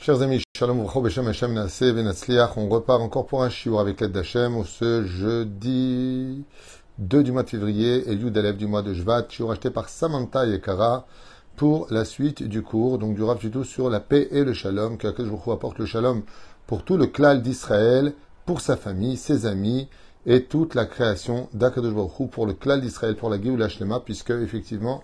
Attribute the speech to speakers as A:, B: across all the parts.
A: Chers amis, Shalom on repart encore pour un shiur avec l'aide d'Hachem ce jeudi 2 du mois de février et Yud Alev du mois de Shvat, shiur acheté par Samantha Yekara pour la suite du cours, donc du Rav tout sur la paix et le Shalom, que vous apporte le Shalom pour tout le klal d'Israël, pour sa famille, ses amis et toute la création d'Akadosh pour le klal d'Israël, pour la Géoula Shlema, puisque effectivement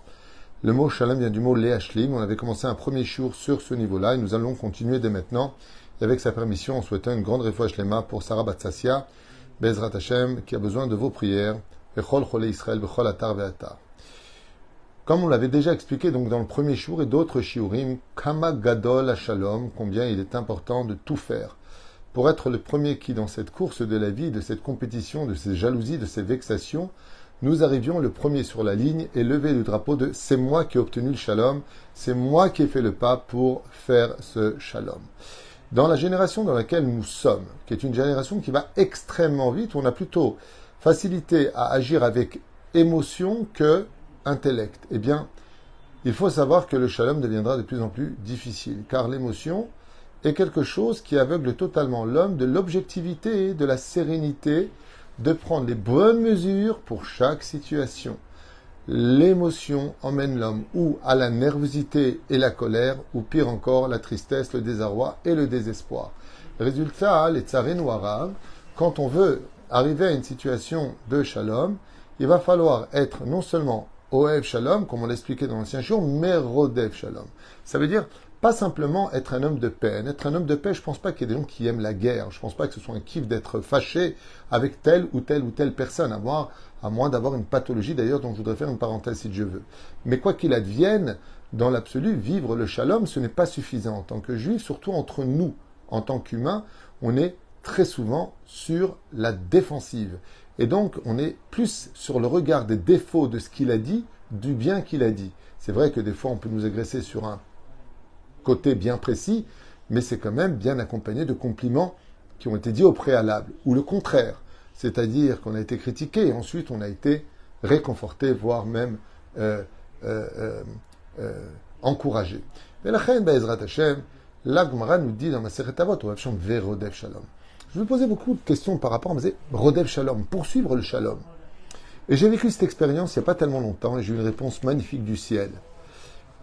A: le mot shalom vient du mot leashlim. On avait commencé un premier jour sur ce niveau-là et nous allons continuer dès maintenant. Et avec sa permission, en souhaitant une grande réfoua shlema pour Sarah Batsassia, Bezrat Hashem, qui a besoin de vos prières. Israël. Comme on l'avait déjà expliqué donc dans le premier jour et d'autres shiurim, Kama Gadol Shalom, combien il est important de tout faire pour être le premier qui, dans cette course de la vie, de cette compétition, de ces jalousies, de ces vexations, nous arrivions le premier sur la ligne et lever le drapeau de c'est moi qui ai obtenu le shalom, c'est moi qui ai fait le pas pour faire ce shalom. Dans la génération dans laquelle nous sommes, qui est une génération qui va extrêmement vite, on a plutôt facilité à agir avec émotion que intellect. Eh bien, il faut savoir que le shalom deviendra de plus en plus difficile, car l'émotion est quelque chose qui aveugle totalement l'homme de l'objectivité, de la sérénité, de prendre les bonnes mesures pour chaque situation. L'émotion emmène l'homme ou à la nervosité et la colère, ou pire encore, la tristesse, le désarroi et le désespoir. Résultat, les tsarés noirs, quand on veut arriver à une situation de shalom, il va falloir être non seulement Oev Shalom, comme on l'expliquait dans l'ancien jour, mais Rodev Shalom. Ça veut dire pas simplement être un homme de paix. Être un homme de paix, je ne pense pas qu'il y ait des gens qui aiment la guerre. Je ne pense pas que ce soit un kiff d'être fâché avec telle ou telle ou telle personne, à, voir, à moins d'avoir une pathologie d'ailleurs dont je voudrais faire une parenthèse si Dieu veut. Mais quoi qu'il advienne, dans l'absolu, vivre le shalom, ce n'est pas suffisant. En tant que juif, surtout entre nous, en tant qu'humains, on est très souvent sur la défensive. Et donc, on est plus sur le regard des défauts de ce qu'il a dit, du bien qu'il a dit. C'est vrai que des fois, on peut nous agresser sur un côté bien précis, mais c'est quand même bien accompagné de compliments qui ont été dits au préalable, ou le contraire, c'est-à-dire qu'on a été critiqué et ensuite on a été réconforté, voire même euh, euh, euh, encouragé. Mais la reine Be'ezrat Hashem, l'Agmara nous dit dans ma Avot, Verodev Shalom. Je me posais beaucoup de questions par rapport à Rodev Shalom, poursuivre le Shalom. Et j'ai vécu cette expérience il n'y a pas tellement longtemps et j'ai eu une réponse magnifique du ciel.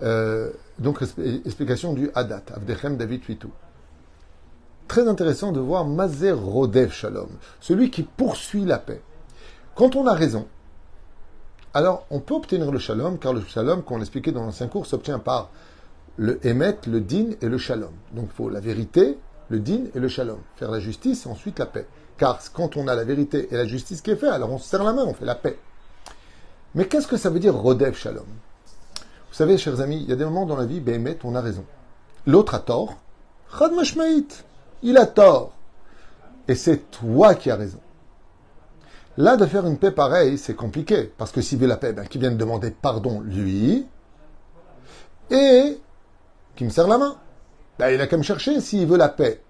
A: Euh, donc, explication du Hadat, Avdechem David Tuitou. Très intéressant de voir Mazer Rodev Shalom, celui qui poursuit la paix. Quand on a raison, alors on peut obtenir le Shalom, car le Shalom, comme on l'expliquait dans l'ancien cours, s'obtient par le Emet, le Din et le Shalom. Donc il faut la vérité, le Din et le Shalom. Faire la justice et ensuite la paix. Car quand on a la vérité et la justice qui est faite, alors on se serre la main, on fait la paix. Mais qu'est-ce que ça veut dire Rodev Shalom? Vous savez, chers amis, il y a des moments dans la vie, Béhémet, on a raison. L'autre a tort. Chad il a tort. Et c'est toi qui as raison. Là, de faire une paix pareille, c'est compliqué. Parce que s'il veut la paix, ben, qui vient de demander pardon, lui, et qui me serre la main. Ben, il a qu'à me chercher s'il veut la paix.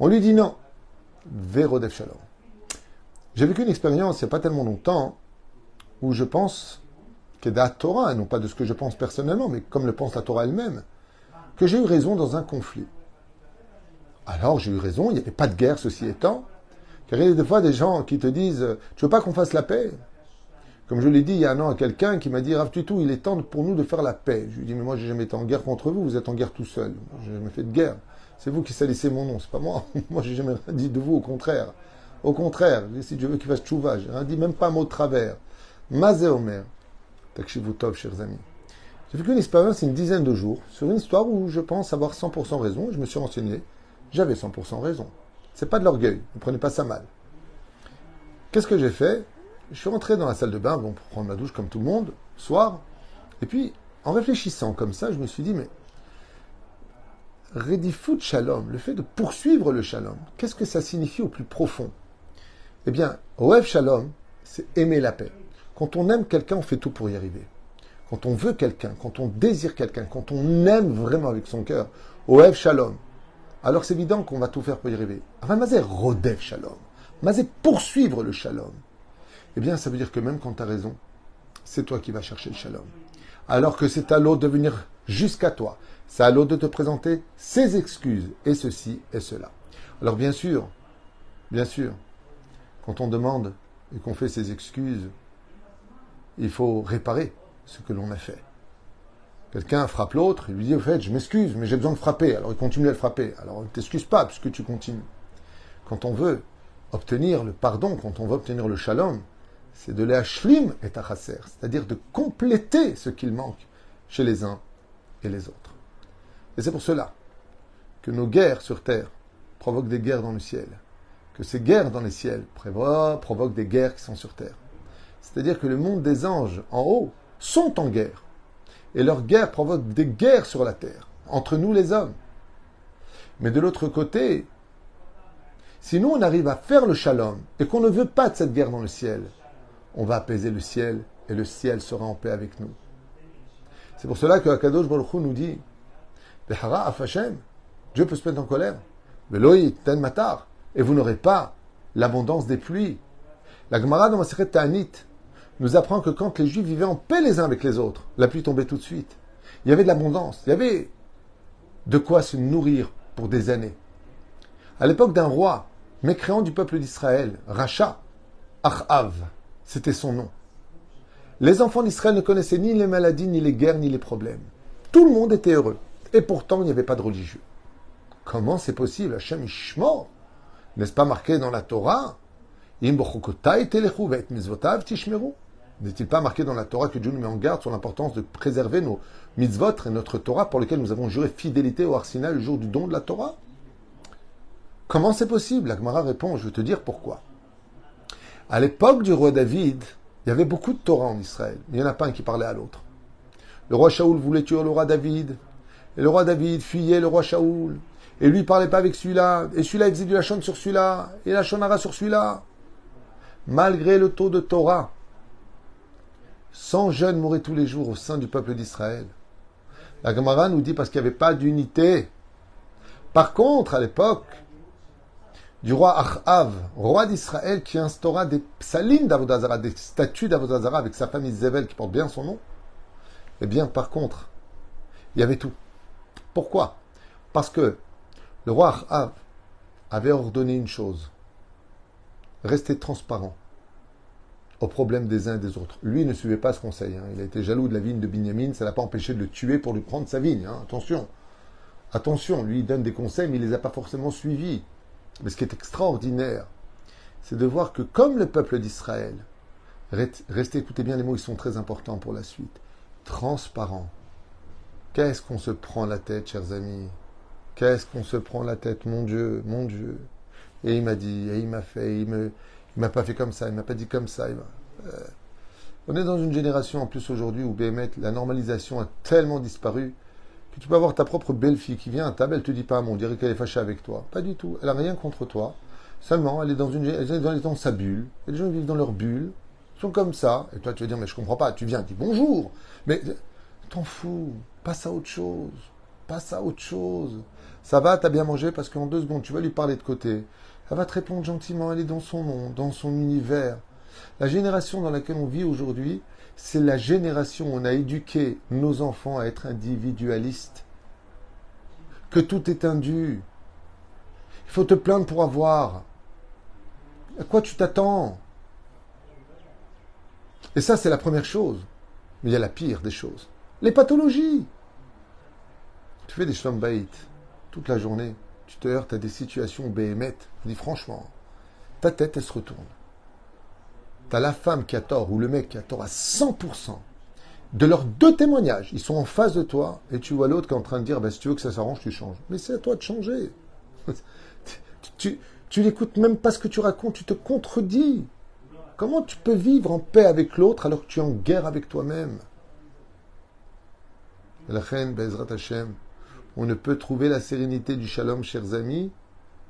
A: On lui dit non. Vérodef Shalom. J'ai vécu une expérience il n'y a pas tellement longtemps où je pense la Torah, non pas de ce que je pense personnellement, mais comme le pense la Torah elle-même, que j'ai eu raison dans un conflit. Alors j'ai eu raison, il n'y avait pas de guerre, ceci étant, car il y a des fois des gens qui te disent Tu veux pas qu'on fasse la paix? Comme je l'ai dit il y a un an à quelqu'un qui m'a dit Rav tout, il est temps pour nous de faire la paix. Je lui ai dit Mais moi, j'ai jamais été en guerre contre vous, vous êtes en guerre tout seul. J'ai jamais fait de guerre. C'est vous qui salissez mon nom, c'est pas moi. moi, j'ai jamais rien dit de vous, au contraire. Au contraire, si Dieu veut qu'il fasse tchouva, j'ai rien dit, même pas un mot de travers. Mazé Omer. Takshivutov, chers amis. J'ai vécu une expérience une dizaine de jours sur une histoire où je pense avoir 100% raison. Je me suis renseigné. J'avais 100% raison. C'est pas de l'orgueil. Ne prenez pas ça mal. Qu'est-ce que j'ai fait? Je suis rentré dans la salle de bain, bon, pour prendre ma douche comme tout le monde, soir. Et puis, en réfléchissant comme ça, je me suis dit, mais Redifut Shalom, le fait de poursuivre le Shalom, qu'est-ce que ça signifie au plus profond? Eh bien, Oev Shalom, c'est aimer la paix. Quand on aime quelqu'un, on fait tout pour y arriver. Quand on veut quelqu'un, quand on désire quelqu'un, quand on aime vraiment avec son cœur, Oev Shalom, alors c'est évident qu'on va tout faire pour y arriver. Enfin, Mazé Rodev Shalom. Mazé poursuivre le Shalom. Eh bien, ça veut dire que même quand tu as raison, c'est toi qui vas chercher le Shalom. Alors que c'est à l'autre de venir jusqu'à toi. c'est à l'autre de te présenter ses excuses, et ceci et cela. Alors bien sûr, bien sûr, quand on demande et qu'on fait ses excuses, il faut réparer ce que l'on a fait. Quelqu'un frappe l'autre, il lui dit au fait, je m'excuse, mais j'ai besoin de frapper. Alors il continue à le frapper. Alors ne t'excuse pas puisque tu continues. Quand on veut obtenir le pardon, quand on veut obtenir le shalom, c'est de l'ashlim et chasser, c'est-à-dire de compléter ce qu'il manque chez les uns et les autres. Et c'est pour cela que nos guerres sur terre provoquent des guerres dans le ciel, que ces guerres dans les ciels provoquent des guerres qui sont sur terre. C'est-à-dire que le monde des anges en haut sont en guerre. Et leur guerre provoque des guerres sur la terre, entre nous les hommes. Mais de l'autre côté, si nous on arrive à faire le shalom et qu'on ne veut pas de cette guerre dans le ciel, on va apaiser le ciel et le ciel sera en paix avec nous. C'est pour cela que Akadosh Baruch Hu nous dit Dieu peut se mettre en colère. ten matar, et vous n'aurez pas l'abondance des pluies. La Gemara dans Maseret Ta'anit nous apprend que quand les Juifs vivaient en paix les uns avec les autres, la pluie tombait tout de suite. Il y avait de l'abondance, il y avait de quoi se nourrir pour des années. À l'époque d'un roi mécréant du peuple d'Israël, Racha, Achav, c'était son nom. Les enfants d'Israël ne connaissaient ni les maladies, ni les guerres, ni les problèmes. Tout le monde était heureux. Et pourtant, il n'y avait pas de religieux. Comment c'est possible? Hachem Ishmor N'est-ce pas marqué dans la Torah? N'est-il pas marqué dans la Torah que Dieu nous met en garde sur l'importance de préserver nos mitzvot et notre Torah pour lesquels nous avons juré fidélité au Arsina le jour du don de la Torah? Comment c'est possible? La Gemara répond, je vais te dire pourquoi. À l'époque du roi David, il y avait beaucoup de Torah en Israël. Il n'y en a pas un qui parlait à l'autre. Le roi Shaoul voulait tuer le roi David. Et le roi David fuyait le roi Shaoul. Et lui, il parlait pas avec celui-là. Et celui-là, il faisait du Lachon sur celui-là. Et la Shonara sur celui-là. Malgré le taux de Torah, 100 jeunes mouraient tous les jours au sein du peuple d'Israël. La Gemara nous dit parce qu'il n'y avait pas d'unité. Par contre, à l'époque du roi Achav, roi d'Israël, qui instaura des psalim d'Avodazara, des statues d'Avodazara avec sa famille Zével qui porte bien son nom, eh bien, par contre, il y avait tout. Pourquoi? Parce que le roi Achav avait ordonné une chose rester transparent aux problèmes des uns et des autres. Lui ne suivait pas ce conseil. Hein. Il a été jaloux de la vigne de Binyamin, ça l'a pas empêché de le tuer pour lui prendre sa vigne. Hein. Attention. Attention, lui il donne des conseils, mais il les a pas forcément suivis. Mais ce qui est extraordinaire, c'est de voir que comme le peuple d'Israël, restez, écoutez bien les mots, ils sont très importants pour la suite, transparent. Qu'est-ce qu'on se prend la tête, chers amis? Qu'est-ce qu'on se prend la tête, mon Dieu, mon Dieu Et il m'a dit, et il m'a fait, il me, il m'a pas fait comme ça, il m'a pas dit comme ça. Euh, on est dans une génération en plus aujourd'hui où BMT, la normalisation a tellement disparu que tu peux avoir ta propre belle-fille qui vient à table, elle te dit pas, on dirait qu'elle est fâchée avec toi. Pas du tout. Elle a rien contre toi. Seulement, elle est dans une, elle est dans, sa bulle. Les gens vivent dans leur bulle. Ils sont comme ça. Et toi, tu vas dire, mais je comprends pas. Tu viens, dis bonjour. Mais t'en fous. Passe à autre chose. Passe à autre chose. Ça va, t'as bien mangé parce qu'en deux secondes, tu vas lui parler de côté. Elle va te répondre gentiment. Elle est dans son monde, dans son univers. La génération dans laquelle on vit aujourd'hui, c'est la génération où on a éduqué nos enfants à être individualistes. Que tout est indu. Il faut te plaindre pour avoir. À quoi tu t'attends? Et ça, c'est la première chose. Mais il y a la pire des choses. Les pathologies. Tu fais des shlombaït toute la journée. Tu te heurtes à des situations béhémètes. Dis franchement, ta tête, elle se retourne. T'as la femme qui a tort ou le mec qui a tort à 100%. De leurs deux témoignages, ils sont en face de toi et tu vois l'autre qui est en train de dire bah, si tu veux que ça s'arrange, tu changes. Mais c'est à toi de changer. tu, n'écoutes même pas ce que tu racontes, tu te contredis. Comment tu peux vivre en paix avec l'autre alors que tu es en guerre avec toi-même? La reine Hashem, on ne peut trouver la sérénité du shalom, chers amis,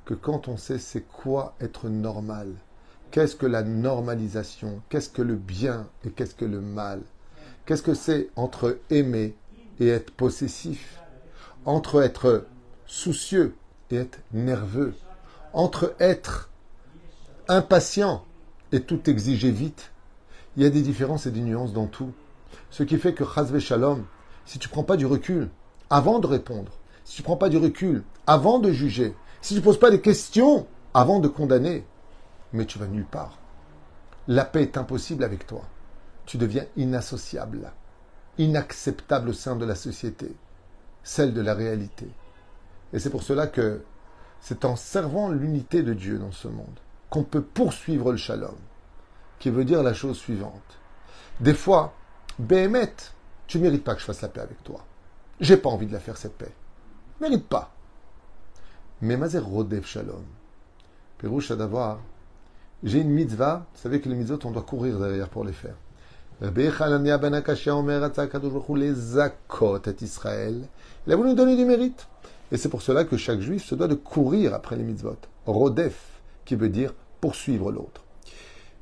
A: que quand on sait c'est quoi être normal. Qu'est-ce que la normalisation? Qu'est-ce que le bien et qu'est-ce que le mal? Qu'est-ce que c'est entre aimer et être possessif? Entre être soucieux et être nerveux? Entre être impatient et tout exiger vite? Il y a des différences et des nuances dans tout. Ce qui fait que Chazve Shalom, si tu prends pas du recul, avant de répondre, si tu ne prends pas du recul avant de juger, si tu ne poses pas des questions avant de condamner, mais tu vas nulle part. La paix est impossible avec toi. Tu deviens inassociable, inacceptable au sein de la société, celle de la réalité. Et c'est pour cela que c'est en servant l'unité de Dieu dans ce monde qu'on peut poursuivre le shalom, qui veut dire la chose suivante. Des fois, Béhémet, tu mérites pas que je fasse la paix avec toi. J'ai pas envie de la faire cette paix. Mérite pas. Mais Mazer Rodev Shalom. Pérouche d'avoir. J'ai une mitzvah. Vous savez que les mitzvot, on doit courir derrière pour les faire. Israël. Il a voulu nous donner du mérite. Et c'est pour cela que chaque juif se doit de courir après les mitzvot. Rodef, qui veut dire poursuivre l'autre.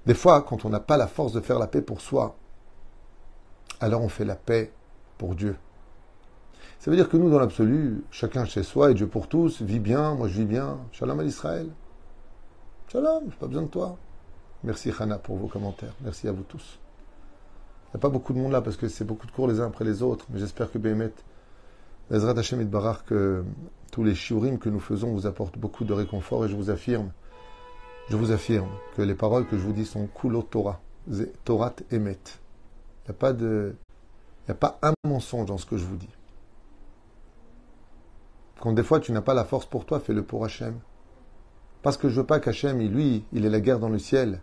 A: Des fois, quand on n'a pas la force de faire la paix pour soi, alors on fait la paix pour Dieu. Ça veut dire que nous, dans l'absolu, chacun chez soi et Dieu pour tous, vit bien, moi je vis bien. Shalom à l'Israël. Shalom, j'ai pas besoin de toi. Merci Hana pour vos commentaires. Merci à vous tous. Il n'y a pas beaucoup de monde là parce que c'est beaucoup de cours les uns après les autres, mais j'espère que Béhémet Ezrat Hashem et Barar, que tous les shiurim que nous faisons vous apportent beaucoup de réconfort et je vous affirme, je vous affirme que les paroles que je vous dis sont kulot Torah, Torah emet. Il n'y a pas de, il a pas un mensonge dans ce que je vous dis. Quand des fois tu n'as pas la force pour toi, fais-le pour Hachem. Parce que je veux pas qu'Hachem, lui, il est la guerre dans le ciel.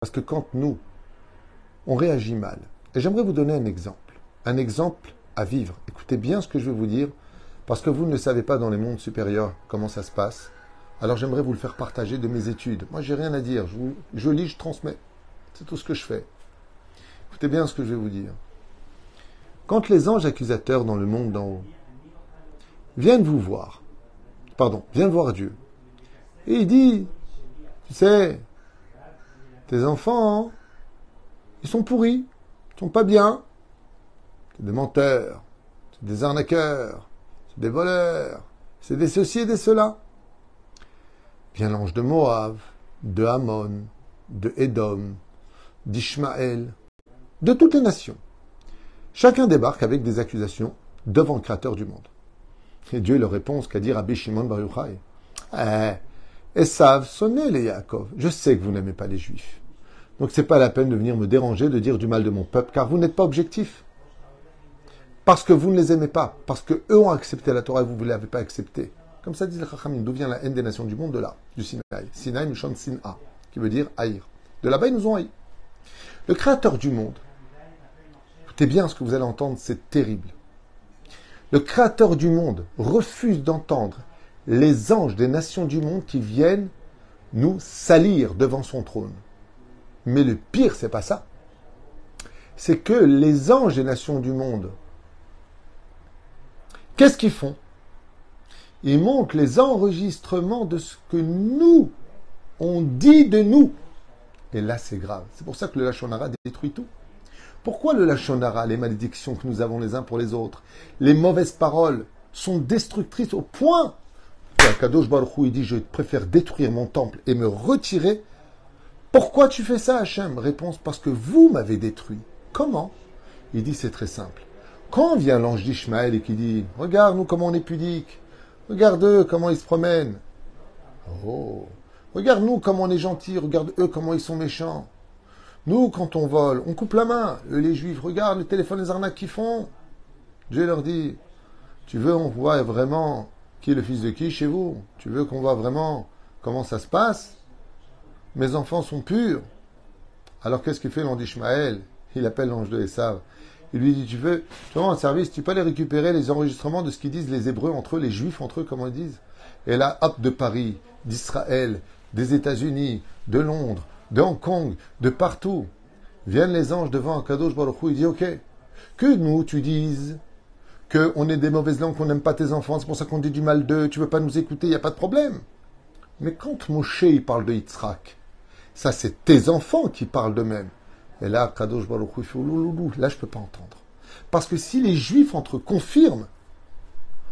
A: Parce que quand nous, on réagit mal. Et j'aimerais vous donner un exemple. Un exemple à vivre. Écoutez bien ce que je vais vous dire, parce que vous ne savez pas dans les mondes supérieurs comment ça se passe. Alors j'aimerais vous le faire partager de mes études. Moi, j'ai rien à dire. Je lis, je transmets. C'est tout ce que je fais. Écoutez bien ce que je vais vous dire. Quand les anges accusateurs dans le monde d'en haut viennent vous voir, pardon, viennent voir Dieu, et il dit, tu sais, tes enfants, ils sont pourris, ils sont pas bien, c'est des menteurs, c'est des arnaqueurs, c'est des voleurs, c'est des ceci et des cela. Vient l'ange de Moab, de Hamon, de Édom, d'Ishmaël, de toutes les nations. Chacun débarque avec des accusations devant le Créateur du monde. Et Dieu leur répond ce qu'a dit Rabbi Shimon Bar Yochai. Eh, Esav, sonnez les Yaakov. Je sais que vous n'aimez pas les Juifs. Donc c'est pas la peine de venir me déranger, de dire du mal de mon peuple, car vous n'êtes pas objectif. Parce que vous ne les aimez pas, parce qu'eux ont accepté la Torah et vous ne l'avez pas accepté. Comme ça dit le Chachamim, d'où vient la haine des nations du monde De là, du Sinaï. Sinaï, Mishon Sin'a, qui veut dire haïr. De là-bas, ils nous ont haïs. Le créateur du monde, écoutez bien ce que vous allez entendre, c'est terrible. Le créateur du monde refuse d'entendre les anges des nations du monde qui viennent nous salir devant son trône. Mais le pire, c'est pas ça. C'est que les anges des nations du monde Qu'est-ce qu'ils font? Ils montrent les enregistrements de ce que nous, on dit de nous. Et là, c'est grave. C'est pour ça que le Lachonara détruit tout. Pourquoi le Lachonara, les malédictions que nous avons les uns pour les autres, les mauvaises paroles sont destructrices au point que Kadosh Baruch il dit Je préfère détruire mon temple et me retirer. Pourquoi tu fais ça, Hachem? Réponse Parce que vous m'avez détruit. Comment? Il dit C'est très simple. Quand vient l'ange d'Ishmaël et qui dit Regarde nous comment on est pudique, regarde eux comment ils se promènent. Oh, regarde nous comment on est gentil, regarde eux comment ils sont méchants. Nous, quand on vole, on coupe la main. Les juifs, regarde le téléphone, les arnaques qu'ils font. Dieu leur dit Tu veux, on voit vraiment qui est le fils de qui chez vous? Tu veux qu'on voit vraiment comment ça se passe? Mes enfants sont purs. Alors qu'est-ce qu'il fait l'ange d'Ishmaël? Il appelle l'ange de Esav. Il lui dit, tu veux, tu un service, tu peux aller récupérer les enregistrements de ce qu'ils disent les Hébreux entre eux, les Juifs entre eux, comment ils disent? Et là, hop, de Paris, d'Israël, des États-Unis, de Londres, de Hong Kong, de partout, viennent les anges devant Kadosh Baruch Hu, il dit, ok, que nous, tu dises qu'on est des mauvaises langues, qu'on n'aime pas tes enfants, c'est pour ça qu'on dit du mal d'eux, tu veux pas nous écouter, il n'y a pas de problème. Mais quand Moshe, il parle de Yitzhak, ça c'est tes enfants qui parlent d'eux-mêmes. Et là, Kadosh Baruch Hu fait là je peux pas entendre. Parce que si les juifs entre confirment,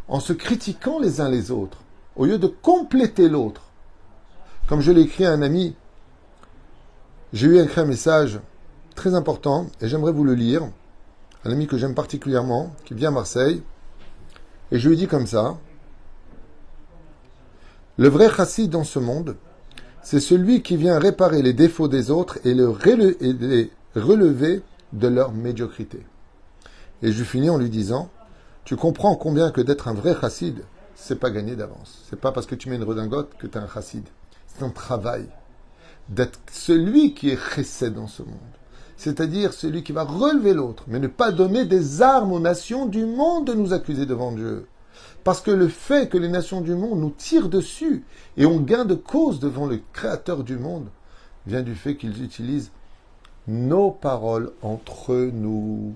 A: en se critiquant les uns les autres, au lieu de compléter l'autre, comme je l'ai écrit à un ami, j'ai eu écrit un message très important et j'aimerais vous le lire. Un ami que j'aime particulièrement, qui vient à Marseille. Et je lui dis comme ça, le vrai chassid dans ce monde, c'est celui qui vient réparer les défauts des autres et, les relever de leur médiocrité. Et je finis en lui disant, tu comprends combien que d'être un vrai chassid, c'est pas gagné d'avance. C'est pas parce que tu mets une redingote que tu es un chassid. C'est un travail d'être celui qui est chesed dans ce monde. C'est-à-dire celui qui va relever l'autre, mais ne pas donner des armes aux nations du monde de nous accuser devant Dieu. Parce que le fait que les nations du monde nous tirent dessus et ont gain de cause devant le Créateur du monde vient du fait qu'ils utilisent nos paroles entre nous.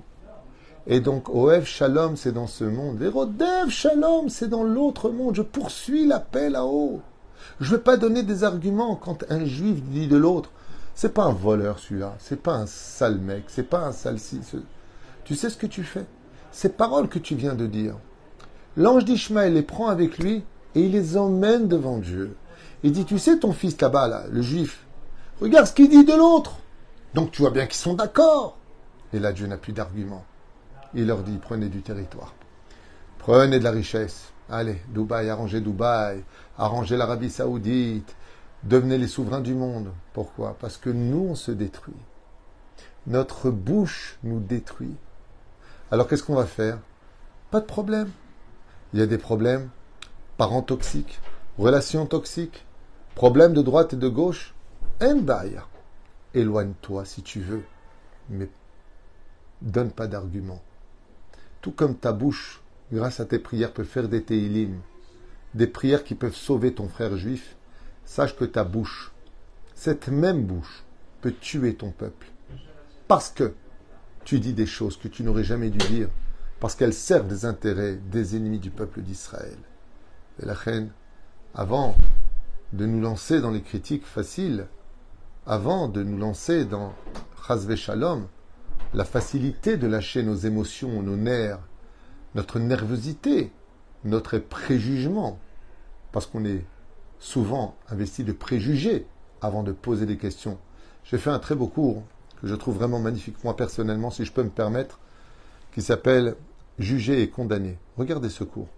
A: Et donc, Oev Shalom, c'est dans ce monde. Verodev Shalom, c'est dans l'autre monde. Je poursuis la paix là-haut. Je ne vais pas donner des arguments quand un juif dit de l'autre. C'est pas un voleur celui-là. C'est pas un sale mec. C'est pas un sale Tu sais ce que tu fais? Ces paroles que tu viens de dire. L'ange d'Ishmaël les prend avec lui et il les emmène devant Dieu. Il dit, tu sais ton fils là-bas, là, le juif, regarde ce qu'il dit de l'autre. Donc tu vois bien qu'ils sont d'accord. Et là, Dieu n'a plus d'argument. Il leur dit, prenez du territoire. Prenez de la richesse. Allez, Dubaï, arrangez Dubaï, arrangez l'Arabie Saoudite, devenez les souverains du monde. Pourquoi? Parce que nous, on se détruit. Notre bouche nous détruit. Alors qu'est-ce qu'on va faire? Pas de problème. Il y a des problèmes, parents toxiques, relations toxiques, problèmes de droite et de gauche. Endaya. Éloigne-toi si tu veux, mais donne pas d'arguments. Tout comme ta bouche, grâce à tes prières, peut faire des teilim, des prières qui peuvent sauver ton frère juif, sache que ta bouche, cette même bouche, peut tuer ton peuple. Parce que tu dis des choses que tu n'aurais jamais dû dire, parce qu'elles servent des intérêts des ennemis du peuple d'Israël. Et la reine, avant de nous lancer dans les critiques faciles, avant de nous lancer dans Chazve la facilité de lâcher nos émotions, nos nerfs, notre nervosité, notre préjugement, parce qu'on est souvent investi de préjugés avant de poser des questions. J'ai fait un très beau cours que je trouve vraiment magnifique, moi personnellement, si je peux me permettre, qui s'appelle Juger et condamner. Regardez ce cours.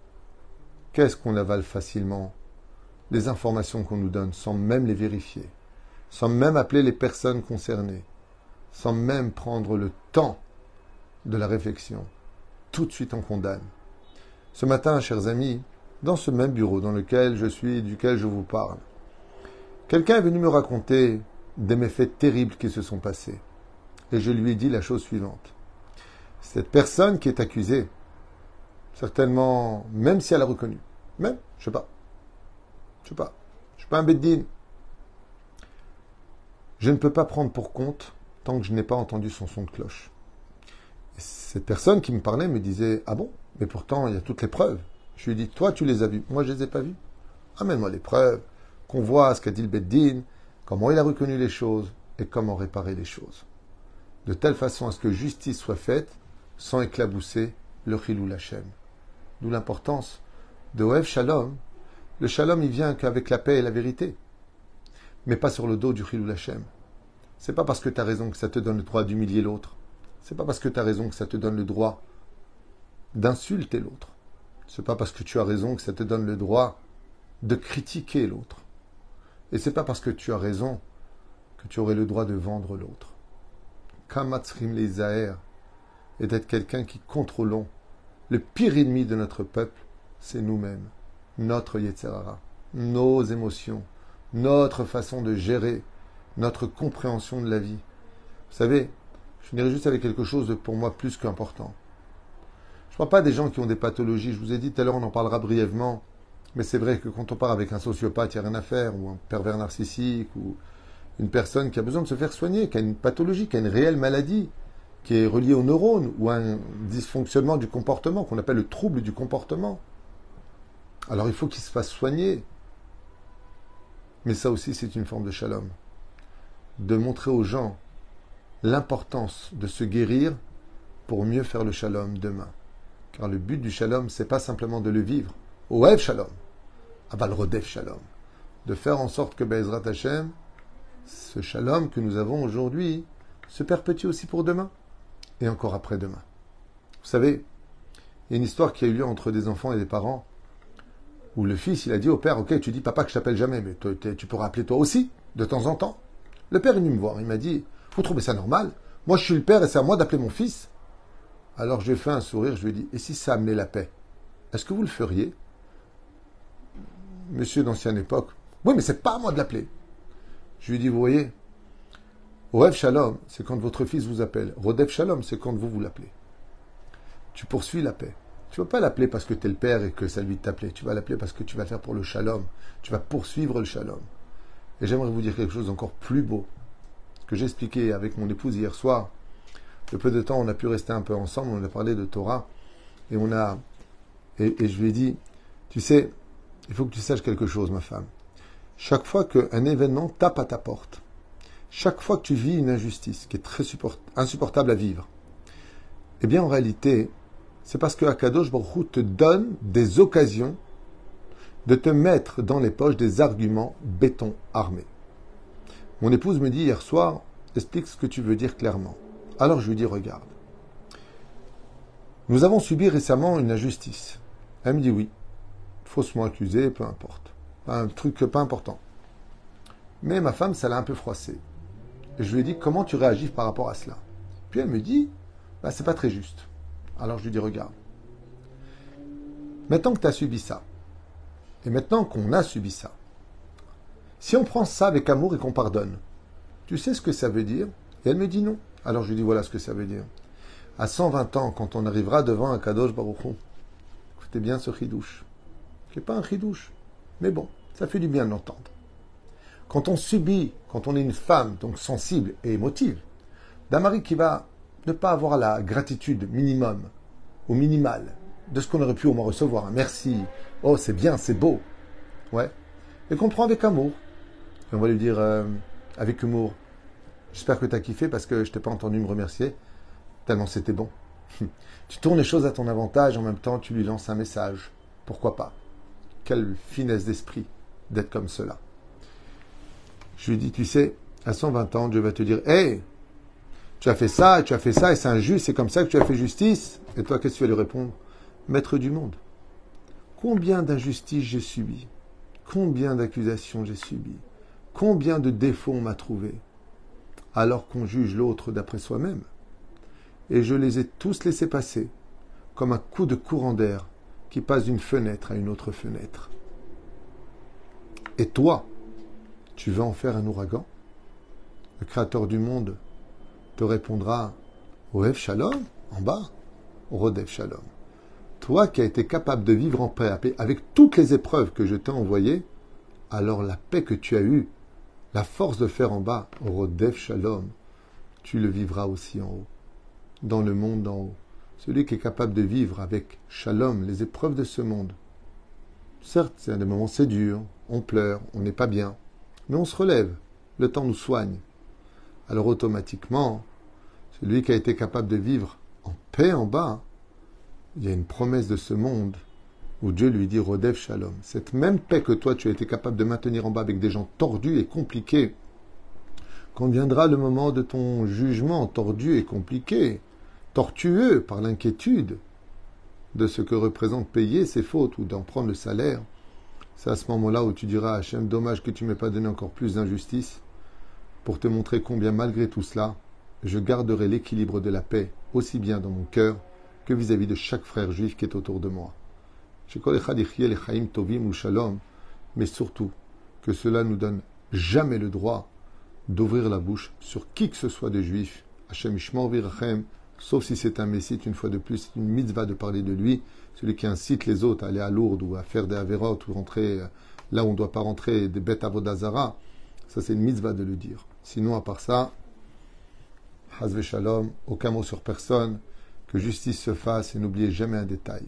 A: Qu'est-ce qu'on avale facilement Les informations qu'on nous donne sans même les vérifier, sans même appeler les personnes concernées, sans même prendre le temps de la réflexion. Tout de suite on condamne. Ce matin, chers amis, dans ce même bureau dans lequel je suis et duquel je vous parle, quelqu'un est venu me raconter des méfaits terribles qui se sont passés. Et je lui ai dit la chose suivante. Cette personne qui est accusée, certainement, même si elle a reconnu, même, je sais pas, je sais pas, je suis pas un beddin, je ne peux pas prendre pour compte tant que je n'ai pas entendu son son de cloche. Cette personne qui me parlait me disait Ah bon? Mais pourtant, il y a toutes les preuves. Je lui ai dit Toi, tu les as vues. Moi, je ne les ai pas vues. Amène-moi les preuves, qu'on voit ce qu'a dit le Beddin, comment il a reconnu les choses et comment réparer les choses. De telle façon à ce que justice soit faite sans éclabousser le Chilou Lachem. D'où l'importance de Oev Shalom. Le Shalom, il vient qu'avec la paix et la vérité, mais pas sur le dos du Chilou Lachem. C'est pas parce que tu as raison que ça te donne le droit d'humilier l'autre. C'est pas parce que tu as raison que ça te donne le droit d'insulter l'autre. C'est pas parce que tu as raison que ça te donne le droit de critiquer l'autre. Et c'est pas parce que tu as raison que tu aurais le droit de vendre l'autre. Kamatzrim les et d'être quelqu'un qui contrôlons le pire ennemi de notre peuple, c'est nous-mêmes, notre Yetzerara, nos émotions, notre façon de gérer notre compréhension de la vie. Vous savez, je finirai juste avec quelque chose de pour moi plus qu'important. Je ne parle pas des gens qui ont des pathologies. Je vous ai dit tout à l'heure, on en parlera brièvement. Mais c'est vrai que quand on part avec un sociopathe, il n'y a rien à faire, ou un pervers narcissique, ou une personne qui a besoin de se faire soigner, qui a une pathologie, qui a une réelle maladie, qui est reliée aux neurones, ou un dysfonctionnement du comportement, qu'on appelle le trouble du comportement. Alors il faut qu'il se fasse soigner. Mais ça aussi, c'est une forme de shalom de montrer aux gens l'importance de se guérir pour mieux faire le shalom demain. Car le but du shalom, c'est pas simplement de le vivre. Oev shalom. Aval rodef shalom. De faire en sorte que Bezrat Hashem, ce shalom que nous avons aujourd'hui, se perpétue aussi pour demain et encore après-demain. Vous savez, Il y a une histoire qui a eu lieu entre des enfants et des parents où le fils, il a dit au père, ok, tu dis papa que je t'appelle jamais, mais tu pourras appeler toi aussi, de temps en temps. Le père est venu me voir, il m'a dit, vous trouvez ça normal Moi, je suis le père et c'est à moi d'appeler mon fils. Alors, j'ai fait un sourire, je lui ai dit, et si ça amenait la paix? Est-ce que vous le feriez? Monsieur d'ancienne époque, oui, mais c'est pas à moi de l'appeler. Je lui ai dit, vous voyez, Rêve Shalom, c'est quand votre fils vous appelle. Rodev Shalom, c'est quand vous vous l'appelez. Tu poursuis la paix. Tu ne vas pas l'appeler parce que tu es le père et que ça lui t'appeler. Tu vas l'appeler parce que tu vas faire pour le shalom. Tu vas poursuivre le shalom. Et j'aimerais vous dire quelque chose d'encore plus beau. Que j'ai expliqué avec mon épouse hier soir. Le peu de temps, on a pu rester un peu ensemble. On a parlé de Torah. Et on a. Et, et je lui ai dit Tu sais, il faut que tu saches quelque chose, ma femme. Chaque fois qu'un événement tape à ta porte, chaque fois que tu vis une injustice qui est très insupportable à vivre, eh bien en réalité, c'est parce que Akadosh Baruch te donne des occasions de te mettre dans les poches des arguments béton armés. Mon épouse me dit hier soir, explique ce que tu veux dire clairement. Alors je lui dis, regarde. Nous avons subi récemment une injustice. Elle me dit oui. Faussement accusé, peu importe. Un truc pas important. Mais ma femme, ça l'a un peu froissé. Et je lui ai dit, comment tu réagis par rapport à cela? Puis elle me dit, bah, c'est pas très juste. Alors je lui dis, regarde. Maintenant que tu as subi ça, et maintenant qu'on a subi ça, si on prend ça avec amour et qu'on pardonne, tu sais ce que ça veut dire? Et elle me dit non. Alors je lui dis, voilà ce que ça veut dire. À 120 ans, quand on arrivera devant un Kadosh Baruchon, écoutez bien ce ridouche, qui n'est pas un ridouche, mais bon, ça fait du bien de l'entendre. Quand on subit, quand on est une femme, donc sensible et émotive, d'un mari qui va ne pas avoir la gratitude minimum ou minimale de ce qu'on aurait pu au moins recevoir. Un merci, oh c'est bien, c'est beau. Ouais. Et qu'on prend avec amour. On va lui dire euh, avec humour, j'espère que tu as kiffé parce que je t'ai pas entendu me remercier, tellement c'était bon. tu tournes les choses à ton avantage, en même temps tu lui lances un message. Pourquoi pas? Quelle finesse d'esprit d'être comme cela. Je lui dis, tu sais, à 120 ans, Dieu va te dire, hé, tu as fait ça, tu as fait ça, et c'est injuste, c'est comme ça que tu as fait justice. Et toi, qu'est-ce que tu vas lui répondre? Maître du monde, combien d'injustices j'ai subi Combien d'accusations j'ai subi Combien de défauts on m'a trouvé Alors qu'on juge l'autre d'après soi-même. Et je les ai tous laissés passer, comme un coup de courant d'air qui passe d'une fenêtre à une autre fenêtre. Et toi, tu veux en faire un ouragan? Le Créateur du monde te répondra Oev Shalom, en bas, Rodev Shalom. Toi qui as été capable de vivre en paix avec toutes les épreuves que je t'ai envoyées, alors la paix que tu as eue, la force de faire en bas, Rodev Shalom, tu le vivras aussi en haut, dans le monde d'en haut. Celui qui est capable de vivre avec Shalom les épreuves de ce monde. Certes, c'est des moments c'est dur, on pleure, on n'est pas bien, mais on se relève, le temps nous soigne. Alors automatiquement, celui qui a été capable de vivre en paix en bas, il y a une promesse de ce monde où Dieu lui dit Rodev Shalom. Cette même paix que toi tu as été capable de maintenir en bas avec des gens tordus et compliqués, quand viendra le moment de ton jugement tordu et compliqué, tortueux par l'inquiétude de ce que représente payer ses fautes ou d'en prendre le salaire, c'est à ce moment-là où tu diras Hachem, dommage que tu m'aies pas donné encore plus d'injustice, pour te montrer combien malgré tout cela, je garderai l'équilibre de la paix aussi bien dans mon cœur que vis-à-vis de chaque frère juif qui est autour de moi. Mais surtout, que cela nous donne jamais le droit d'ouvrir la bouche sur qui que ce soit de juif. Hachem Virachem, sauf si c'est un messite, une fois de plus, c'est une mitzvah de parler de lui, celui qui incite les autres à aller à Lourdes ou à faire des Averot ou rentrer euh, là où on ne doit pas rentrer, des bêtes avodazara, ça c'est une mitzvah de le dire. Sinon, à part ça, Hazve Shalom, aucun mot sur personne, que justice se fasse et n'oubliez jamais un détail.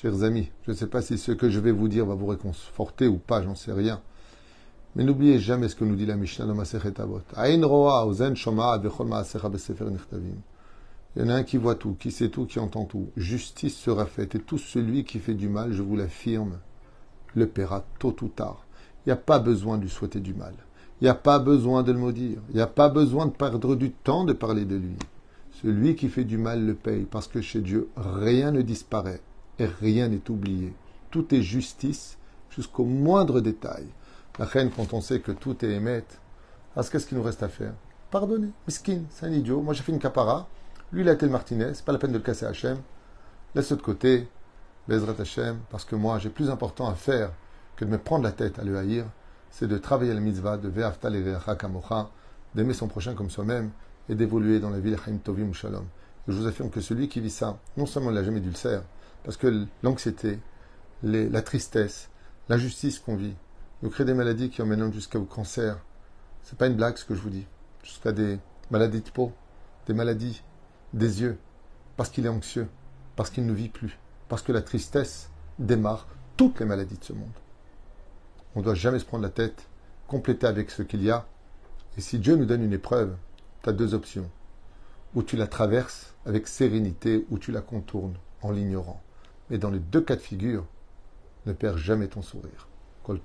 A: Chers amis, je ne sais pas si ce que je vais vous dire va vous réconforter ou pas, j'en sais rien. Mais n'oubliez jamais ce que nous dit la Mishnah dans Masechet Avot. Ain roa ozen shoma vechol ma'asecha besefer nichtavim. Il y en a un qui voit tout, qui sait tout, qui entend tout. Justice sera faite. Et tout celui qui fait du mal, je vous l'affirme, le paiera tôt ou tard. Il n'y a pas besoin de lui souhaiter du mal. Il n'y a pas besoin de le maudire. Il n'y a pas besoin de perdre du temps de parler de lui. Celui qui fait du mal le paye, parce que chez Dieu, rien ne disparaît et rien n'est oublié. Tout est justice jusqu'au moindre détail. La reine, quand on sait que tout est émette, alors qu'est-ce qu'il nous reste à faire? Pardonner. Miskin, c'est un idiot. Moi, j'ai fait une capara. Lui, il a été le Martinez. C'est pas la peine de le casser à Hachem. Laisse-le de côté. Bezrat Hachem. Parce que moi, j'ai plus important à faire que de me prendre la tête à le haïr. C'est de travailler la mitzvah de Ve'aftal et Kamocha, d'aimer son prochain comme soi-même et d'évoluer dans la vie de Chaim Tovim Shalom. Et je vous affirme que celui qui vit ça, non seulement il n'a jamais d'ulcère, parce que l'anxiété, la tristesse, l'injustice qu'on vit, nous crée des maladies qui emmènent jusqu'au cancer. C'est pas une blague ce que je vous dis. Jusqu'à des maladies de peau, des maladies des yeux, parce qu'il est anxieux, parce qu'il ne vit plus, parce que la tristesse démarre toutes les maladies de ce monde. On ne doit jamais se prendre la tête, compléter avec ce qu'il y a. Et si Dieu nous donne une épreuve, tu as deux options. Ou tu la traverses avec sérénité, ou tu la contournes en l'ignorant. Mais dans les deux cas de figure, ne perds jamais ton sourire. Kol